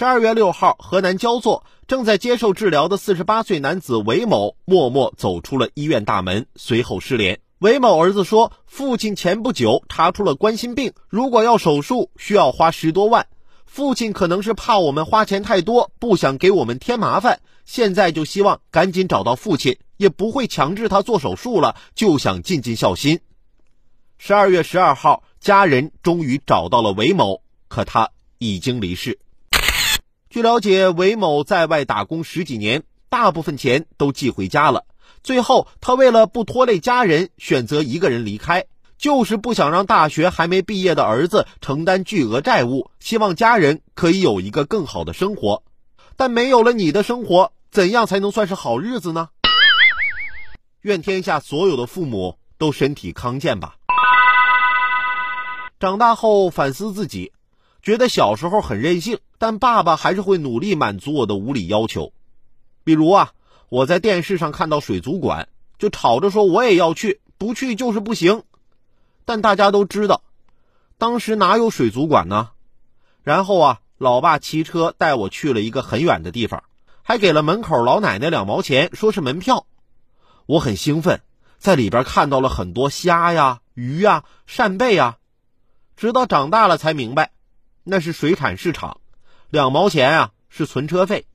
十二月六号，河南焦作正在接受治疗的四十八岁男子韦某默默走出了医院大门，随后失联。韦某儿子说，父亲前不久查出了冠心病，如果要手术，需要花十多万。父亲可能是怕我们花钱太多，不想给我们添麻烦，现在就希望赶紧找到父亲，也不会强制他做手术了，就想尽尽孝心。十二月十二号，家人终于找到了韦某，可他已经离世。据了解，韦某在外打工十几年，大部分钱都寄回家了。最后，他为了不拖累家人，选择一个人离开，就是不想让大学还没毕业的儿子承担巨额债务，希望家人可以有一个更好的生活。但没有了你的生活，怎样才能算是好日子呢？愿天下所有的父母都身体康健吧。长大后反思自己。觉得小时候很任性，但爸爸还是会努力满足我的无理要求。比如啊，我在电视上看到水族馆，就吵着说我也要去，不去就是不行。但大家都知道，当时哪有水族馆呢？然后啊，老爸骑车带我去了一个很远的地方，还给了门口老奶奶两毛钱，说是门票。我很兴奋，在里边看到了很多虾呀、鱼呀、扇贝呀，直到长大了才明白。那是水产市场，两毛钱啊是存车费。